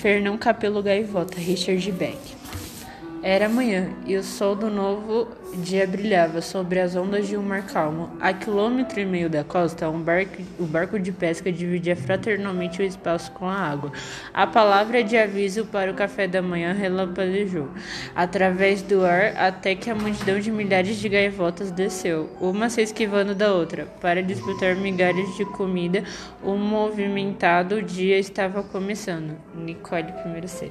Fernão Capelo Gaivota, Richard Beck. Era manhã e o sol do novo dia brilhava sobre as ondas de um mar calmo. A quilômetro e meio da costa, um barco, o barco de pesca dividia fraternalmente o espaço com a água. A palavra de aviso para o café da manhã relampejou através do ar até que a multidão de milhares de gaivotas desceu, uma se esquivando da outra, para disputar migalhas de comida. O movimentado dia estava começando. Nicole, primeiro C.